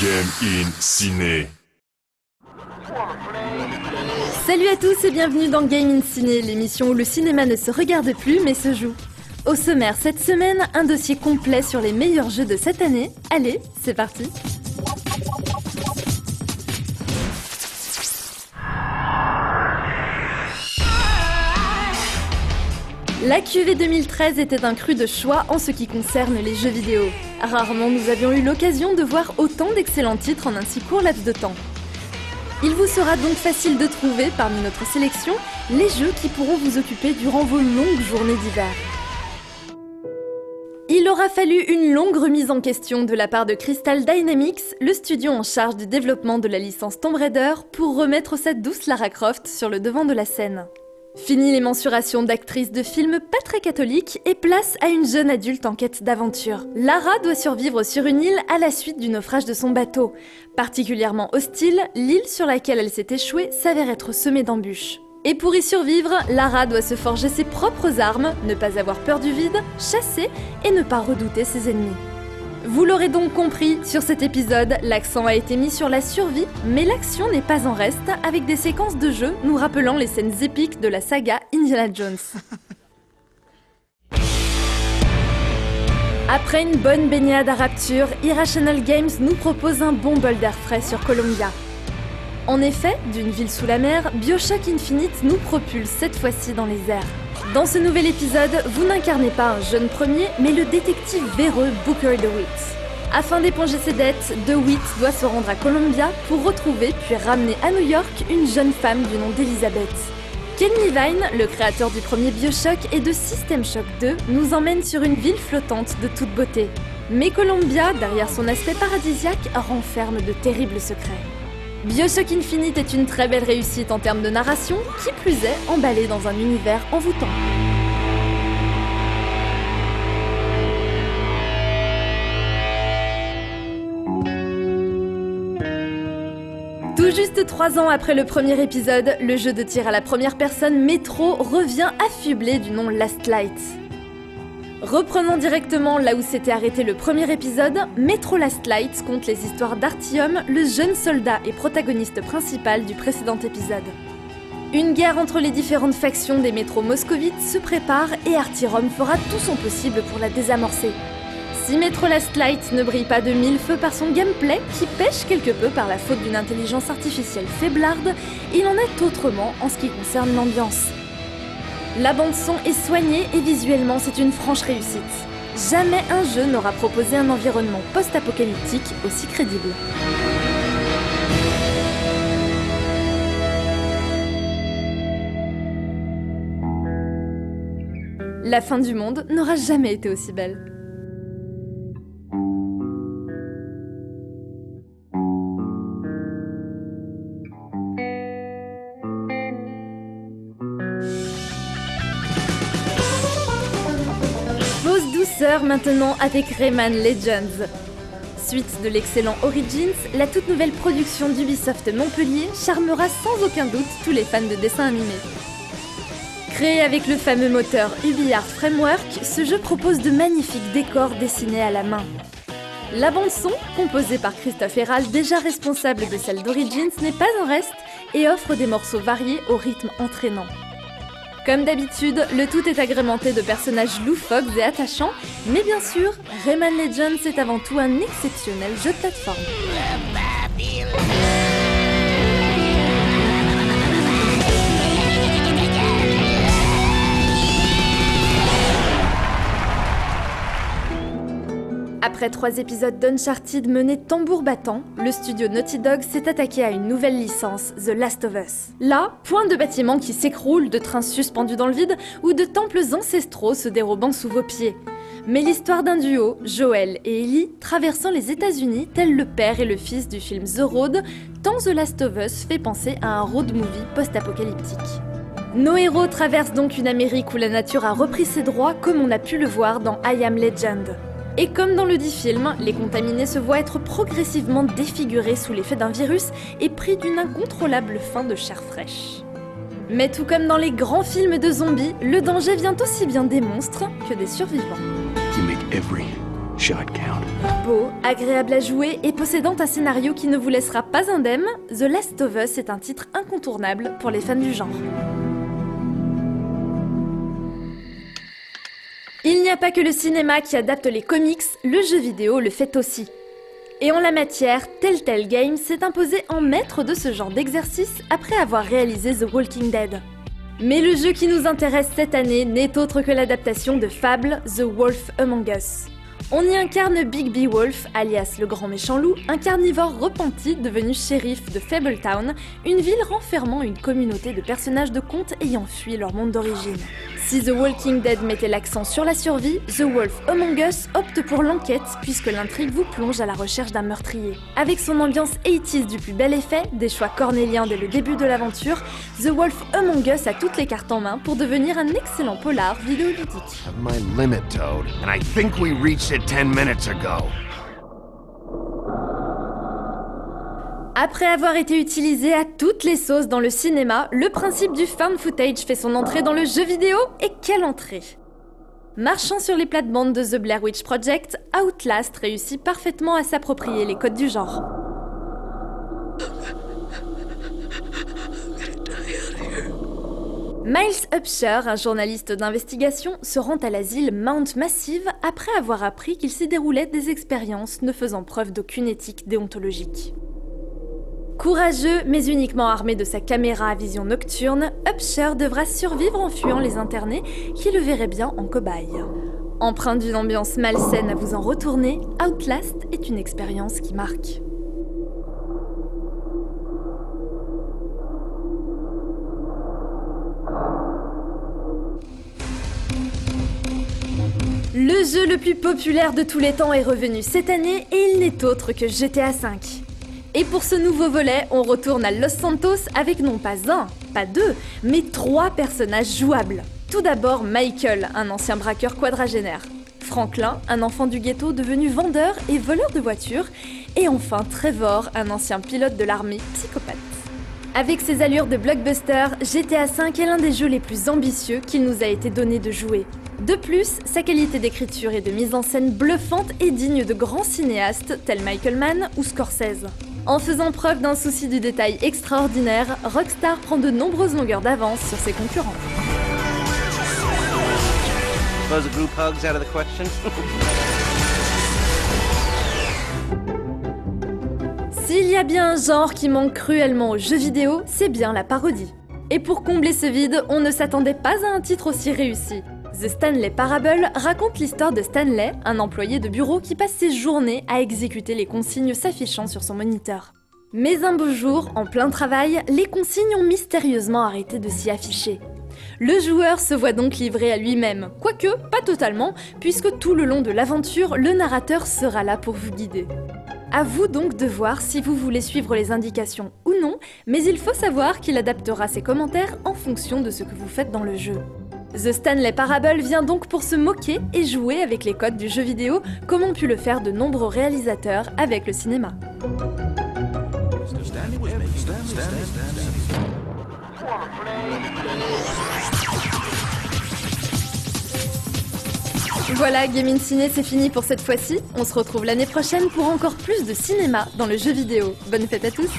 Game in Ciné. Salut à tous et bienvenue dans Game in Ciné, l'émission où le cinéma ne se regarde plus mais se joue. Au sommaire cette semaine, un dossier complet sur les meilleurs jeux de cette année. Allez, c'est parti La QV 2013 était un cru de choix en ce qui concerne les jeux vidéo. Rarement nous avions eu l'occasion de voir autant d'excellents titres en un si court laps de temps. Il vous sera donc facile de trouver parmi notre sélection les jeux qui pourront vous occuper durant vos longues journées d'hiver. Il aura fallu une longue remise en question de la part de Crystal Dynamics, le studio en charge du développement de la licence Tomb Raider, pour remettre cette douce Lara Croft sur le devant de la scène. Fini les mensurations d'actrices de films pas très catholiques et place à une jeune adulte en quête d'aventure. Lara doit survivre sur une île à la suite du naufrage de son bateau. Particulièrement hostile, l'île sur laquelle elle s'est échouée s'avère être semée d'embûches. Et pour y survivre, Lara doit se forger ses propres armes, ne pas avoir peur du vide, chasser et ne pas redouter ses ennemis. Vous l'aurez donc compris, sur cet épisode, l'accent a été mis sur la survie, mais l'action n'est pas en reste, avec des séquences de jeu nous rappelant les scènes épiques de la saga Indiana Jones. Après une bonne baignade à Rapture, Irrational Games nous propose un bon bol d'air frais sur Columbia. En effet, d'une ville sous la mer, Bioshock Infinite nous propulse cette fois-ci dans les airs. Dans ce nouvel épisode, vous n'incarnez pas un jeune premier, mais le détective véreux Booker DeWitt. Afin d'éponger ses dettes, DeWitt doit se rendre à Columbia pour retrouver puis ramener à New York une jeune femme du nom d'Elizabeth. Ken Levine, le créateur du premier Bioshock et de System Shock 2, nous emmène sur une ville flottante de toute beauté. Mais Columbia, derrière son aspect paradisiaque, renferme de terribles secrets. Bioshock Infinite est une très belle réussite en termes de narration, qui plus est emballé dans un univers envoûtant. Tout juste trois ans après le premier épisode, le jeu de tir à la première personne Metro revient affublé du nom Last Light. Reprenons directement là où s'était arrêté le premier épisode, Metro Last Light compte les histoires d'Artium, le jeune soldat et protagoniste principal du précédent épisode. Une guerre entre les différentes factions des métros moscovites se prépare et Artyom fera tout son possible pour la désamorcer. Si Metro Last Light ne brille pas de mille feux par son gameplay, qui pêche quelque peu par la faute d'une intelligence artificielle faiblarde, il en est autrement en ce qui concerne l'ambiance. La bande son est soignée et visuellement c'est une franche réussite. Jamais un jeu n'aura proposé un environnement post-apocalyptique aussi crédible. La fin du monde n'aura jamais été aussi belle. Maintenant avec Rayman Legends. Suite de l'excellent Origins, la toute nouvelle production d'Ubisoft Montpellier charmera sans aucun doute tous les fans de dessins animés. Créé avec le fameux moteur UbiArt Framework, ce jeu propose de magnifiques décors dessinés à la main. La bande-son, composée par Christophe Herald, déjà responsable de celle d'Origins, n'est pas en reste et offre des morceaux variés au rythme entraînant. Comme d'habitude, le tout est agrémenté de personnages loufoques et attachants, mais bien sûr, Rayman Legends est avant tout un exceptionnel jeu de plateforme. Après trois épisodes d'Uncharted menés tambour battant, le studio Naughty Dog s'est attaqué à une nouvelle licence, The Last of Us. Là, point de bâtiments qui s'écroulent, de trains suspendus dans le vide ou de temples ancestraux se dérobant sous vos pieds. Mais l'histoire d'un duo, Joel et Ellie, traversant les États-Unis, tel le père et le fils du film The Road, tant The Last of Us fait penser à un road movie post-apocalyptique. Nos héros traversent donc une Amérique où la nature a repris ses droits comme on a pu le voir dans I Am Legend. Et comme dans le dit film, les contaminés se voient être progressivement défigurés sous l'effet d'un virus et pris d'une incontrôlable faim de chair fraîche. Mais tout comme dans les grands films de zombies, le danger vient aussi bien des monstres que des survivants. Beau, agréable à jouer et possédant un scénario qui ne vous laissera pas indemne, The Last of Us est un titre incontournable pour les fans du genre. Il n'y a pas que le cinéma qui adapte les comics, le jeu vidéo le fait aussi. Et en la matière, Telltale Games s'est imposé en maître de ce genre d'exercice après avoir réalisé The Walking Dead. Mais le jeu qui nous intéresse cette année n'est autre que l'adaptation de Fable The Wolf Among Us. On y incarne Big B Wolf, alias le grand méchant loup, un carnivore repenti devenu shérif de Fabletown, une ville renfermant une communauté de personnages de contes ayant fui leur monde d'origine. Si The Walking Dead mettait l'accent sur la survie, The Wolf Among Us opte pour l'enquête puisque l'intrigue vous plonge à la recherche d'un meurtrier. Avec son ambiance 80 du plus bel effet, des choix cornéliens dès le début de l'aventure, The Wolf Among Us a toutes les cartes en main pour devenir un excellent polar vidéoludique. 10 minutes ago. Après avoir été utilisé à toutes les sauces dans le cinéma, le principe du found footage fait son entrée dans le jeu vidéo, et quelle entrée Marchant sur les plates-bandes de The Blair Witch Project, Outlast réussit parfaitement à s'approprier les codes du genre. Miles Upshur, un journaliste d'investigation, se rend à l'asile Mount Massive après avoir appris qu'il s'y déroulait des expériences ne faisant preuve d'aucune éthique déontologique. Courageux, mais uniquement armé de sa caméra à vision nocturne, Upshur devra survivre en fuyant les internés qui le verraient bien en cobaye. Empreint d'une ambiance malsaine à vous en retourner, Outlast est une expérience qui marque. Le jeu le plus populaire de tous les temps est revenu cette année et il n'est autre que GTA V. Et pour ce nouveau volet, on retourne à Los Santos avec non pas un, pas deux, mais trois personnages jouables. Tout d'abord Michael, un ancien braqueur quadragénaire. Franklin, un enfant du ghetto devenu vendeur et voleur de voitures. Et enfin Trevor, un ancien pilote de l'armée psychopathe. Avec ses allures de blockbuster, GTA V est l'un des jeux les plus ambitieux qu'il nous a été donné de jouer. De plus, sa qualité d'écriture et de mise en scène bluffante est digne de grands cinéastes tels Michael Mann ou Scorsese. En faisant preuve d'un souci du détail extraordinaire, Rockstar prend de nombreuses longueurs d'avance sur ses concurrents. S'il y a bien un genre qui manque cruellement aux jeux vidéo, c'est bien la parodie. Et pour combler ce vide, on ne s'attendait pas à un titre aussi réussi. The Stanley Parable raconte l'histoire de Stanley, un employé de bureau qui passe ses journées à exécuter les consignes s'affichant sur son moniteur. Mais un beau jour, en plein travail, les consignes ont mystérieusement arrêté de s'y afficher. Le joueur se voit donc livré à lui-même, quoique pas totalement, puisque tout le long de l'aventure, le narrateur sera là pour vous guider. À vous donc de voir si vous voulez suivre les indications ou non, mais il faut savoir qu'il adaptera ses commentaires en fonction de ce que vous faites dans le jeu. The Stanley Parable vient donc pour se moquer et jouer avec les codes du jeu vidéo, comme ont pu le faire de nombreux réalisateurs avec le cinéma. Voilà, Gaming Ciné, c'est fini pour cette fois-ci. On se retrouve l'année prochaine pour encore plus de cinéma dans le jeu vidéo. Bonne fête à tous